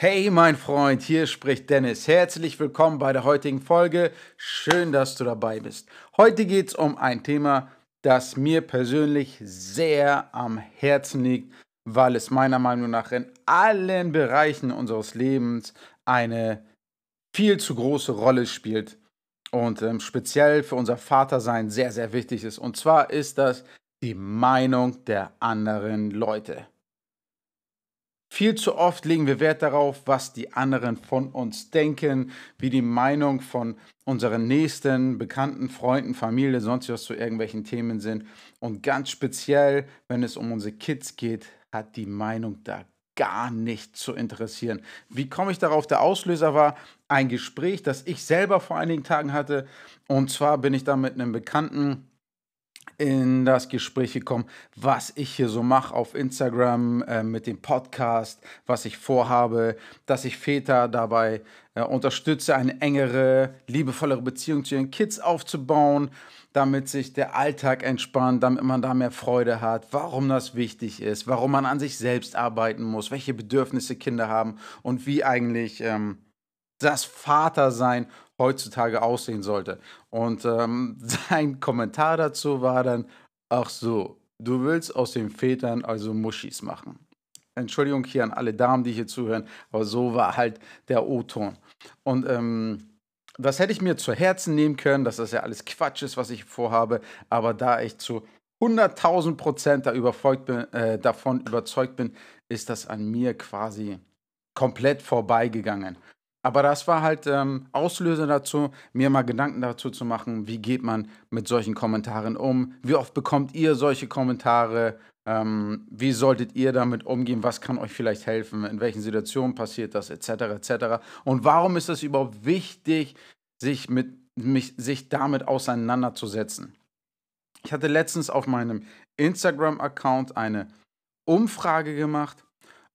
Hey mein Freund, hier spricht Dennis. Herzlich willkommen bei der heutigen Folge. Schön, dass du dabei bist. Heute geht es um ein Thema, das mir persönlich sehr am Herzen liegt, weil es meiner Meinung nach in allen Bereichen unseres Lebens eine viel zu große Rolle spielt und ähm, speziell für unser Vatersein sehr, sehr wichtig ist. Und zwar ist das die Meinung der anderen Leute. Viel zu oft legen wir Wert darauf, was die anderen von uns denken, wie die Meinung von unseren Nächsten, Bekannten, Freunden, Familie, sonst was zu irgendwelchen Themen sind. Und ganz speziell, wenn es um unsere Kids geht, hat die Meinung da gar nicht zu interessieren. Wie komme ich darauf? Der Auslöser war ein Gespräch, das ich selber vor einigen Tagen hatte. Und zwar bin ich da mit einem Bekannten in das Gespräch gekommen, was ich hier so mache auf Instagram äh, mit dem Podcast, was ich vorhabe, dass ich Väter dabei äh, unterstütze, eine engere, liebevollere Beziehung zu ihren Kids aufzubauen, damit sich der Alltag entspannt, damit man da mehr Freude hat, warum das wichtig ist, warum man an sich selbst arbeiten muss, welche Bedürfnisse Kinder haben und wie eigentlich ähm, das Vatersein heutzutage aussehen sollte. Und ähm, sein Kommentar dazu war dann, ach so, du willst aus den Vätern also Muschis machen. Entschuldigung hier an alle Damen, die hier zuhören, aber so war halt der O-Ton. Und ähm, das hätte ich mir zu Herzen nehmen können, dass das ja alles Quatsch ist, was ich vorhabe, aber da ich zu 100.000 Prozent da bin, äh, davon überzeugt bin, ist das an mir quasi komplett vorbeigegangen. Aber das war halt ähm, Auslöser dazu, mir mal Gedanken dazu zu machen, wie geht man mit solchen Kommentaren um? Wie oft bekommt ihr solche Kommentare? Ähm, wie solltet ihr damit umgehen? Was kann euch vielleicht helfen? In welchen Situationen passiert das? Etc. etc. Und warum ist es überhaupt wichtig, sich, mit, mich, sich damit auseinanderzusetzen? Ich hatte letztens auf meinem Instagram-Account eine Umfrage gemacht,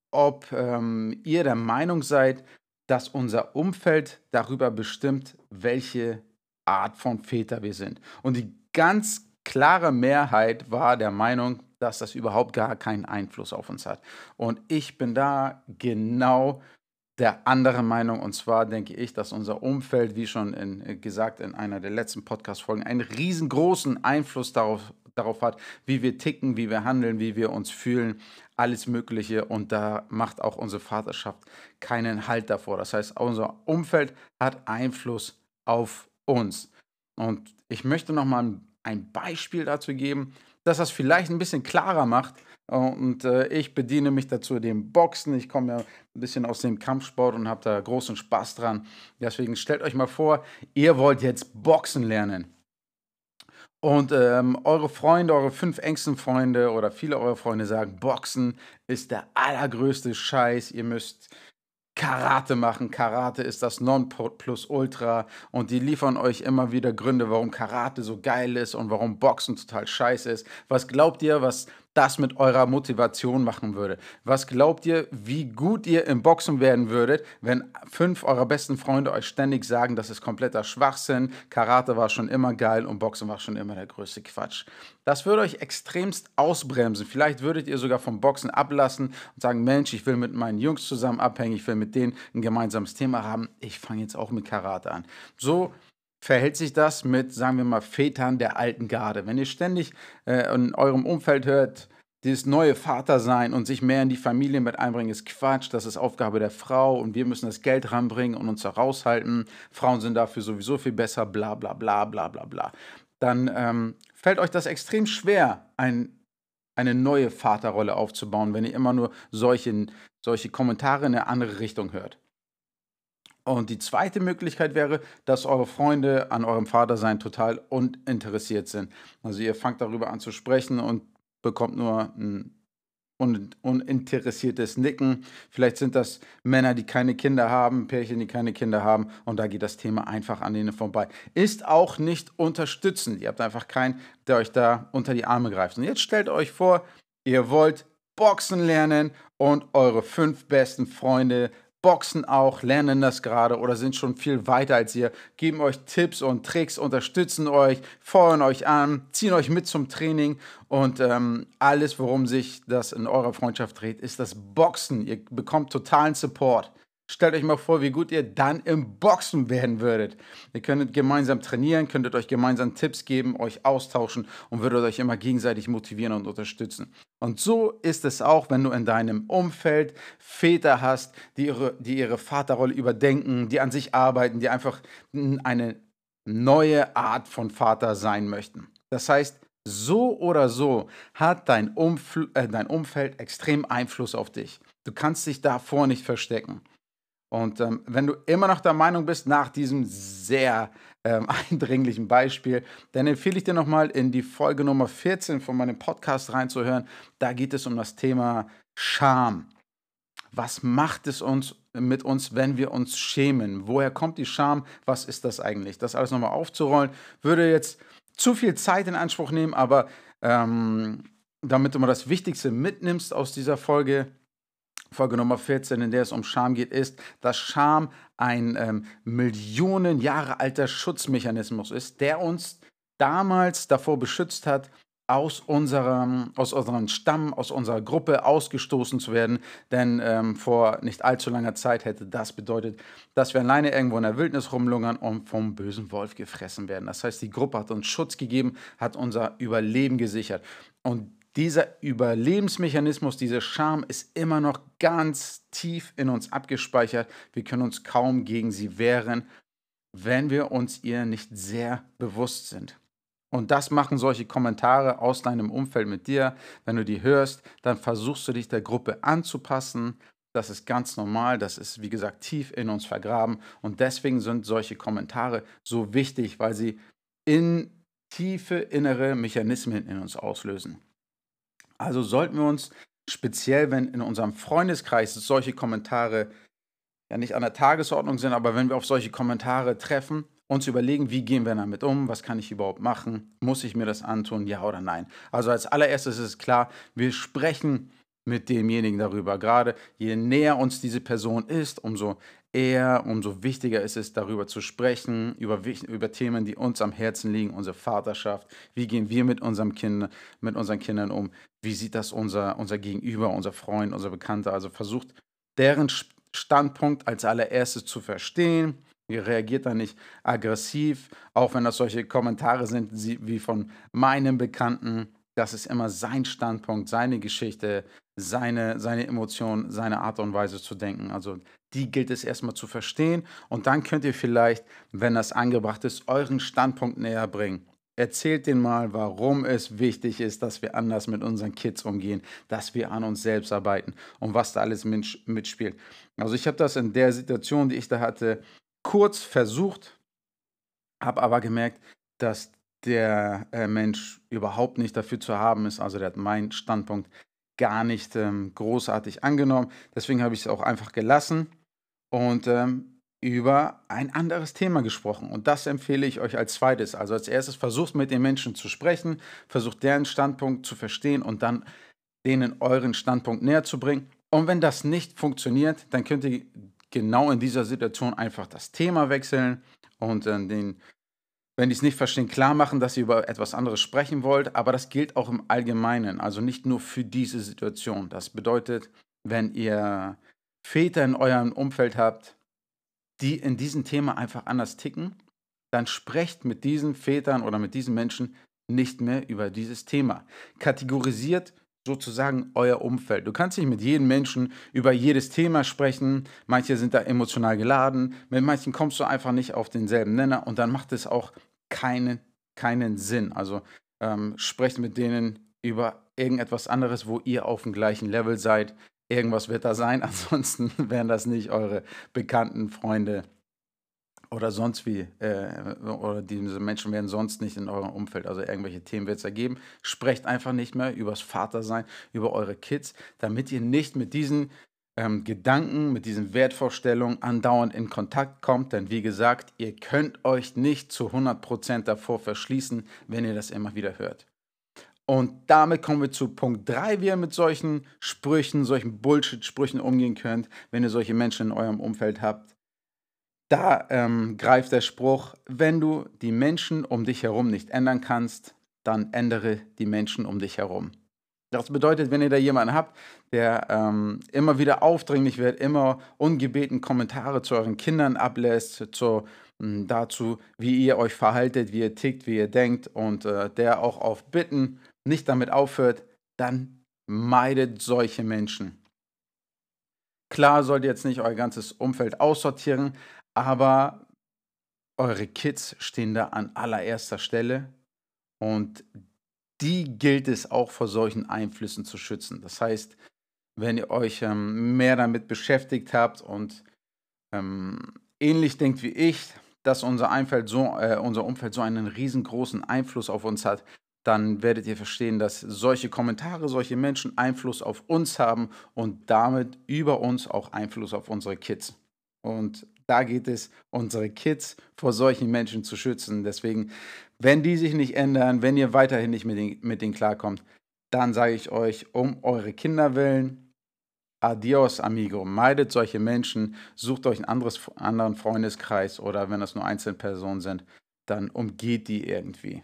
ob ähm, ihr der Meinung seid, dass unser Umfeld darüber bestimmt, welche Art von Väter wir sind. Und die ganz klare Mehrheit war der Meinung, dass das überhaupt gar keinen Einfluss auf uns hat. Und ich bin da genau der andere Meinung. Und zwar denke ich, dass unser Umfeld, wie schon in, äh, gesagt in einer der letzten Podcast-Folgen, einen riesengroßen Einfluss darauf, darauf hat, wie wir ticken, wie wir handeln, wie wir uns fühlen, alles Mögliche. Und da macht auch unsere Vaterschaft keinen Halt davor. Das heißt, unser Umfeld hat Einfluss auf uns. Und ich möchte nochmal ein Beispiel dazu geben, dass das vielleicht ein bisschen klarer macht. Und äh, ich bediene mich dazu dem Boxen. Ich komme ja ein bisschen aus dem Kampfsport und habe da großen Spaß dran. Deswegen stellt euch mal vor, ihr wollt jetzt Boxen lernen. Und ähm, eure Freunde, eure fünf engsten Freunde oder viele eurer Freunde sagen, Boxen ist der allergrößte Scheiß. Ihr müsst Karate machen. Karate ist das Nonplusultra und die liefern euch immer wieder Gründe, warum Karate so geil ist und warum Boxen total scheiße ist. Was glaubt ihr, was das mit eurer Motivation machen würde. Was glaubt ihr, wie gut ihr im Boxen werden würdet, wenn fünf eurer besten Freunde euch ständig sagen, das ist kompletter Schwachsinn, Karate war schon immer geil und Boxen war schon immer der größte Quatsch. Das würde euch extremst ausbremsen. Vielleicht würdet ihr sogar vom Boxen ablassen und sagen, Mensch, ich will mit meinen Jungs zusammen abhängen, ich will mit denen ein gemeinsames Thema haben, ich fange jetzt auch mit Karate an. So verhält sich das mit, sagen wir mal, Vätern der alten Garde. Wenn ihr ständig äh, in eurem Umfeld hört, dieses neue Vatersein und sich mehr in die Familie mit einbringen, ist Quatsch. Das ist Aufgabe der Frau und wir müssen das Geld ranbringen und uns da raushalten. Frauen sind dafür sowieso viel besser, bla bla bla bla bla bla. Dann ähm, fällt euch das extrem schwer, ein, eine neue Vaterrolle aufzubauen, wenn ihr immer nur solche, solche Kommentare in eine andere Richtung hört. Und die zweite Möglichkeit wäre, dass eure Freunde an eurem Vatersein total uninteressiert sind. Also ihr fangt darüber an zu sprechen und bekommt nur ein uninteressiertes Nicken. Vielleicht sind das Männer, die keine Kinder haben, Pärchen, die keine Kinder haben und da geht das Thema einfach an denen vorbei. Ist auch nicht unterstützend. Ihr habt einfach keinen, der euch da unter die Arme greift. Und jetzt stellt euch vor, ihr wollt Boxen lernen und eure fünf besten Freunde boxen auch, lernen das gerade oder sind schon viel weiter als ihr, geben euch Tipps und Tricks, unterstützen euch, feuern euch an, ziehen euch mit zum Training und ähm, alles, worum sich das in eurer Freundschaft dreht, ist das Boxen. Ihr bekommt totalen Support. Stellt euch mal vor, wie gut ihr dann im Boxen werden würdet. Ihr könntet gemeinsam trainieren, könntet euch gemeinsam Tipps geben, euch austauschen und würdet euch immer gegenseitig motivieren und unterstützen. Und so ist es auch, wenn du in deinem Umfeld Väter hast, die ihre, die ihre Vaterrolle überdenken, die an sich arbeiten, die einfach eine neue Art von Vater sein möchten. Das heißt, so oder so hat dein, Umfl äh, dein Umfeld extrem Einfluss auf dich. Du kannst dich davor nicht verstecken. Und ähm, wenn du immer noch der Meinung bist, nach diesem sehr ähm, eindringlichen Beispiel, dann empfehle ich dir nochmal in die Folge Nummer 14 von meinem Podcast reinzuhören. Da geht es um das Thema Scham. Was macht es uns mit uns, wenn wir uns schämen? Woher kommt die Scham? Was ist das eigentlich? Das alles nochmal aufzurollen, würde jetzt zu viel Zeit in Anspruch nehmen, aber ähm, damit du mal das Wichtigste mitnimmst aus dieser Folge, Folge Nummer 14, in der es um Scham geht, ist, dass Scham ein ähm, Millionen Jahre alter Schutzmechanismus ist, der uns damals davor beschützt hat, aus unserem, aus unserem Stamm, aus unserer Gruppe ausgestoßen zu werden. Denn ähm, vor nicht allzu langer Zeit hätte das bedeutet, dass wir alleine irgendwo in der Wildnis rumlungern und vom bösen Wolf gefressen werden. Das heißt, die Gruppe hat uns Schutz gegeben, hat unser Überleben gesichert. Und dieser Überlebensmechanismus, diese Scham ist immer noch ganz tief in uns abgespeichert. Wir können uns kaum gegen sie wehren, wenn wir uns ihr nicht sehr bewusst sind. Und das machen solche Kommentare aus deinem Umfeld mit dir. Wenn du die hörst, dann versuchst du dich der Gruppe anzupassen. Das ist ganz normal, das ist wie gesagt tief in uns vergraben. Und deswegen sind solche Kommentare so wichtig, weil sie in tiefe innere Mechanismen in uns auslösen. Also sollten wir uns speziell, wenn in unserem Freundeskreis solche Kommentare ja nicht an der Tagesordnung sind, aber wenn wir auf solche Kommentare treffen, uns überlegen, wie gehen wir damit um, was kann ich überhaupt machen, muss ich mir das antun, ja oder nein. Also als allererstes ist es klar, wir sprechen mit demjenigen darüber. Gerade je näher uns diese Person ist, umso eher, umso wichtiger ist es, darüber zu sprechen, über, über Themen, die uns am Herzen liegen, unsere Vaterschaft. Wie gehen wir mit, unserem kind, mit unseren Kindern um? Wie sieht das unser, unser Gegenüber, unser Freund, unser Bekannter? Also versucht, deren Standpunkt als allererstes zu verstehen Ihr reagiert da nicht aggressiv, auch wenn das solche Kommentare sind wie von meinem Bekannten. Das ist immer sein Standpunkt, seine Geschichte, seine, seine Emotionen, seine Art und Weise zu denken. Also die gilt es erstmal zu verstehen und dann könnt ihr vielleicht, wenn das angebracht ist, euren Standpunkt näher bringen. Erzählt denen mal, warum es wichtig ist, dass wir anders mit unseren Kids umgehen, dass wir an uns selbst arbeiten und was da alles mitspielt. Also ich habe das in der Situation, die ich da hatte, kurz versucht, habe aber gemerkt, dass der äh, Mensch überhaupt nicht dafür zu haben ist. Also der hat meinen Standpunkt gar nicht ähm, großartig angenommen. Deswegen habe ich es auch einfach gelassen und ähm, über ein anderes Thema gesprochen. Und das empfehle ich euch als zweites. Also als erstes versucht mit den Menschen zu sprechen, versucht deren Standpunkt zu verstehen und dann denen euren Standpunkt näher zu bringen. Und wenn das nicht funktioniert, dann könnt ihr genau in dieser Situation einfach das Thema wechseln und äh, den, wenn die es nicht verstehen, klar machen, dass ihr über etwas anderes sprechen wollt. Aber das gilt auch im Allgemeinen, also nicht nur für diese Situation. Das bedeutet, wenn ihr Väter in eurem Umfeld habt, die in diesem Thema einfach anders ticken, dann sprecht mit diesen Vätern oder mit diesen Menschen nicht mehr über dieses Thema. Kategorisiert sozusagen euer Umfeld. Du kannst nicht mit jedem Menschen über jedes Thema sprechen. Manche sind da emotional geladen. Mit manchen kommst du einfach nicht auf denselben Nenner und dann macht es auch keinen, keinen Sinn. Also ähm, sprecht mit denen über irgendetwas anderes, wo ihr auf dem gleichen Level seid. Irgendwas wird da sein, ansonsten wären das nicht eure bekannten Freunde oder sonst wie, äh, oder diese Menschen werden sonst nicht in eurem Umfeld, also irgendwelche Themen wird es ergeben. Sprecht einfach nicht mehr übers Vatersein, über eure Kids, damit ihr nicht mit diesen ähm, Gedanken, mit diesen Wertvorstellungen andauernd in Kontakt kommt. Denn wie gesagt, ihr könnt euch nicht zu 100% davor verschließen, wenn ihr das immer wieder hört. Und damit kommen wir zu Punkt 3, wie ihr mit solchen Sprüchen, solchen Bullshit-Sprüchen umgehen könnt, wenn ihr solche Menschen in eurem Umfeld habt. Da ähm, greift der Spruch, wenn du die Menschen um dich herum nicht ändern kannst, dann ändere die Menschen um dich herum. Das bedeutet, wenn ihr da jemanden habt, der ähm, immer wieder aufdringlich wird, immer ungebeten Kommentare zu euren Kindern ablässt, zu, mh, hm, dazu, wie ihr euch verhaltet, wie ihr tickt, wie ihr denkt und äh, der auch auf Bitten nicht damit aufhört, dann meidet solche Menschen. Klar sollt ihr jetzt nicht euer ganzes Umfeld aussortieren, aber eure Kids stehen da an allererster Stelle und die gilt es auch vor solchen Einflüssen zu schützen. Das heißt, wenn ihr euch ähm, mehr damit beschäftigt habt und ähm, ähnlich denkt wie ich, dass unser, Einfeld so, äh, unser Umfeld so einen riesengroßen Einfluss auf uns hat, dann werdet ihr verstehen, dass solche Kommentare, solche Menschen Einfluss auf uns haben und damit über uns auch Einfluss auf unsere Kids. Und da geht es, unsere Kids vor solchen Menschen zu schützen. Deswegen, wenn die sich nicht ändern, wenn ihr weiterhin nicht mit denen, mit denen klarkommt, dann sage ich euch, um eure Kinder willen, adios, amigo. Meidet solche Menschen, sucht euch einen anderes, anderen Freundeskreis oder wenn das nur Einzelpersonen sind, dann umgeht die irgendwie.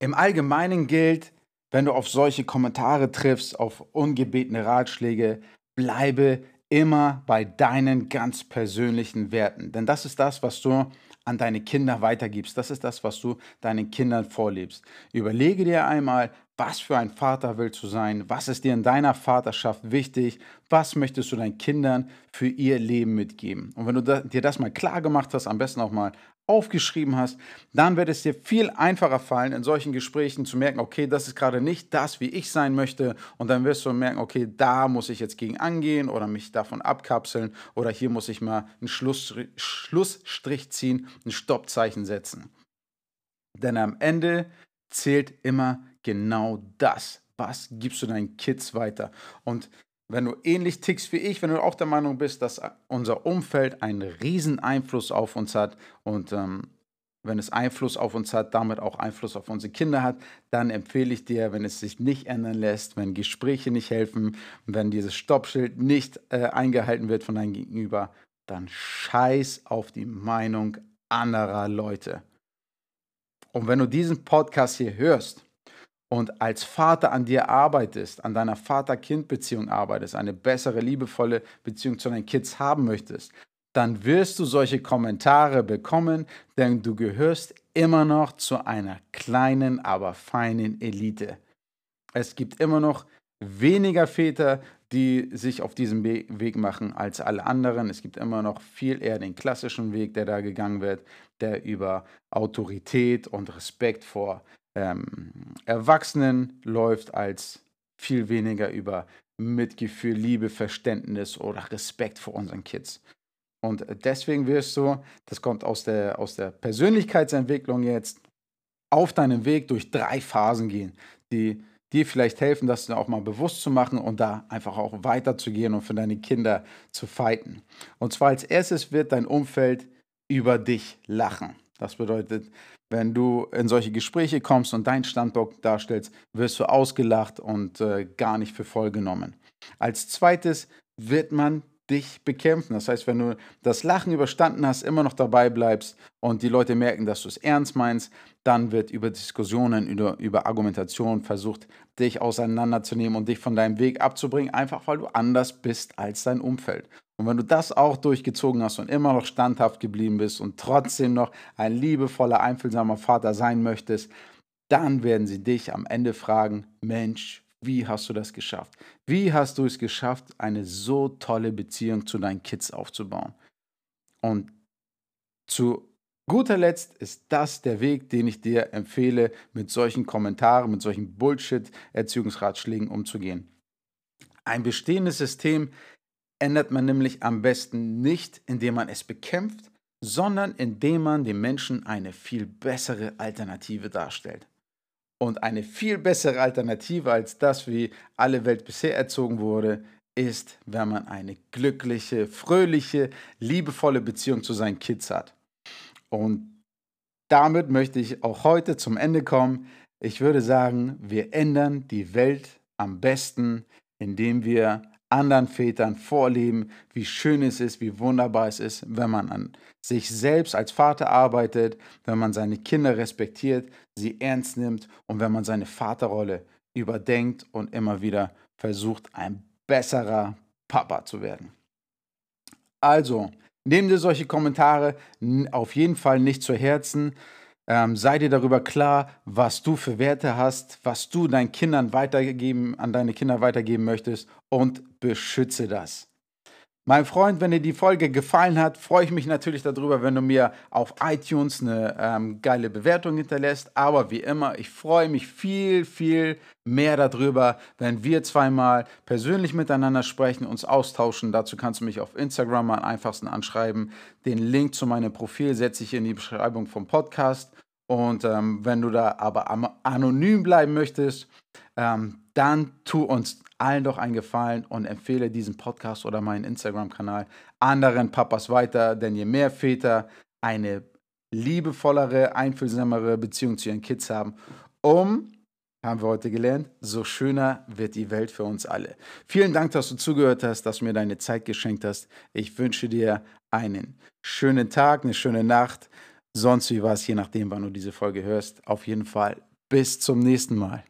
Im Allgemeinen gilt, wenn du auf solche Kommentare triffst, auf ungebetene Ratschläge, bleibe immer bei deinen ganz persönlichen Werten. Denn das ist das, was du an deine Kinder weitergibst. Das ist das, was du deinen Kindern vorlebst. Überlege dir einmal, was für ein Vater willst du sein? Was ist dir in deiner Vaterschaft wichtig? Was möchtest du deinen Kindern für ihr Leben mitgeben? Und wenn du dir das mal klar gemacht hast, am besten auch mal aufgeschrieben hast, dann wird es dir viel einfacher fallen, in solchen Gesprächen zu merken, okay, das ist gerade nicht das, wie ich sein möchte. Und dann wirst du merken, okay, da muss ich jetzt gegen angehen oder mich davon abkapseln oder hier muss ich mal einen Schluss, Schlussstrich ziehen, ein Stoppzeichen setzen. Denn am Ende zählt immer genau das. Was gibst du deinen Kids weiter? Und wenn du ähnlich tickst wie ich, wenn du auch der Meinung bist, dass unser Umfeld einen riesen Einfluss auf uns hat und ähm, wenn es Einfluss auf uns hat, damit auch Einfluss auf unsere Kinder hat, dann empfehle ich dir, wenn es sich nicht ändern lässt, wenn Gespräche nicht helfen, wenn dieses Stoppschild nicht äh, eingehalten wird von deinem Gegenüber, dann scheiß auf die Meinung anderer Leute. Und wenn du diesen Podcast hier hörst und als Vater an dir arbeitest, an deiner Vater-Kind-Beziehung arbeitest, eine bessere, liebevolle Beziehung zu deinen Kids haben möchtest, dann wirst du solche Kommentare bekommen, denn du gehörst immer noch zu einer kleinen, aber feinen Elite. Es gibt immer noch weniger Väter, die sich auf diesem Weg machen als alle anderen. Es gibt immer noch viel eher den klassischen Weg, der da gegangen wird, der über Autorität und Respekt vor ähm, Erwachsenen läuft, als viel weniger über Mitgefühl, Liebe, Verständnis oder Respekt vor unseren Kids. Und deswegen wirst du, das kommt aus der, aus der Persönlichkeitsentwicklung jetzt, auf deinem Weg durch drei Phasen gehen, die dir vielleicht helfen, das auch mal bewusst zu machen und da einfach auch weiterzugehen und für deine Kinder zu fighten. Und zwar als erstes wird dein Umfeld über dich lachen. Das bedeutet, wenn du in solche Gespräche kommst und deinen Standpunkt darstellst, wirst du ausgelacht und äh, gar nicht für voll genommen. Als zweites wird man dich bekämpfen. Das heißt, wenn du das Lachen überstanden hast, immer noch dabei bleibst und die Leute merken, dass du es ernst meinst, dann wird über Diskussionen, über, über Argumentation versucht, dich auseinanderzunehmen und dich von deinem Weg abzubringen, einfach weil du anders bist als dein Umfeld. Und wenn du das auch durchgezogen hast und immer noch standhaft geblieben bist und trotzdem noch ein liebevoller, einfühlsamer Vater sein möchtest, dann werden sie dich am Ende fragen, Mensch, wie hast du das geschafft? Wie hast du es geschafft, eine so tolle Beziehung zu deinen Kids aufzubauen? Und zu guter Letzt ist das der Weg, den ich dir empfehle, mit solchen Kommentaren, mit solchen Bullshit-Erziehungsratschlägen umzugehen. Ein bestehendes System ändert man nämlich am besten nicht, indem man es bekämpft, sondern indem man dem Menschen eine viel bessere Alternative darstellt. Und eine viel bessere Alternative als das, wie alle Welt bisher erzogen wurde, ist, wenn man eine glückliche, fröhliche, liebevolle Beziehung zu seinen Kids hat. Und damit möchte ich auch heute zum Ende kommen. Ich würde sagen, wir ändern die Welt am besten, indem wir anderen Vätern vorleben, wie schön es ist, wie wunderbar es ist, wenn man an sich selbst als Vater arbeitet, wenn man seine Kinder respektiert, sie ernst nimmt und wenn man seine Vaterrolle überdenkt und immer wieder versucht, ein besserer Papa zu werden. Also, nehmt dir solche Kommentare auf jeden Fall nicht zu Herzen. Ähm, sei dir darüber klar, was du für Werte hast, was du deinen Kindern weitergeben, an deine Kinder weitergeben möchtest und beschütze das. Mein Freund, wenn dir die Folge gefallen hat, freue ich mich natürlich darüber, wenn du mir auf iTunes eine ähm, geile Bewertung hinterlässt. Aber wie immer, ich freue mich viel, viel mehr darüber, wenn wir zweimal persönlich miteinander sprechen, uns austauschen. Dazu kannst du mich auf Instagram am einfachsten anschreiben. Den Link zu meinem Profil setze ich in die Beschreibung vom Podcast. Und ähm, wenn du da aber anonym bleiben möchtest, ähm, dann tu uns allen doch einen Gefallen und empfehle diesen Podcast oder meinen Instagram-Kanal anderen Papas weiter, denn je mehr Väter eine liebevollere, einfühlsamere Beziehung zu ihren Kids haben, um, haben wir heute gelernt, so schöner wird die Welt für uns alle. Vielen Dank, dass du zugehört hast, dass du mir deine Zeit geschenkt hast. Ich wünsche dir einen schönen Tag, eine schöne Nacht, sonst wie was, je nachdem, wann du diese Folge hörst. Auf jeden Fall bis zum nächsten Mal.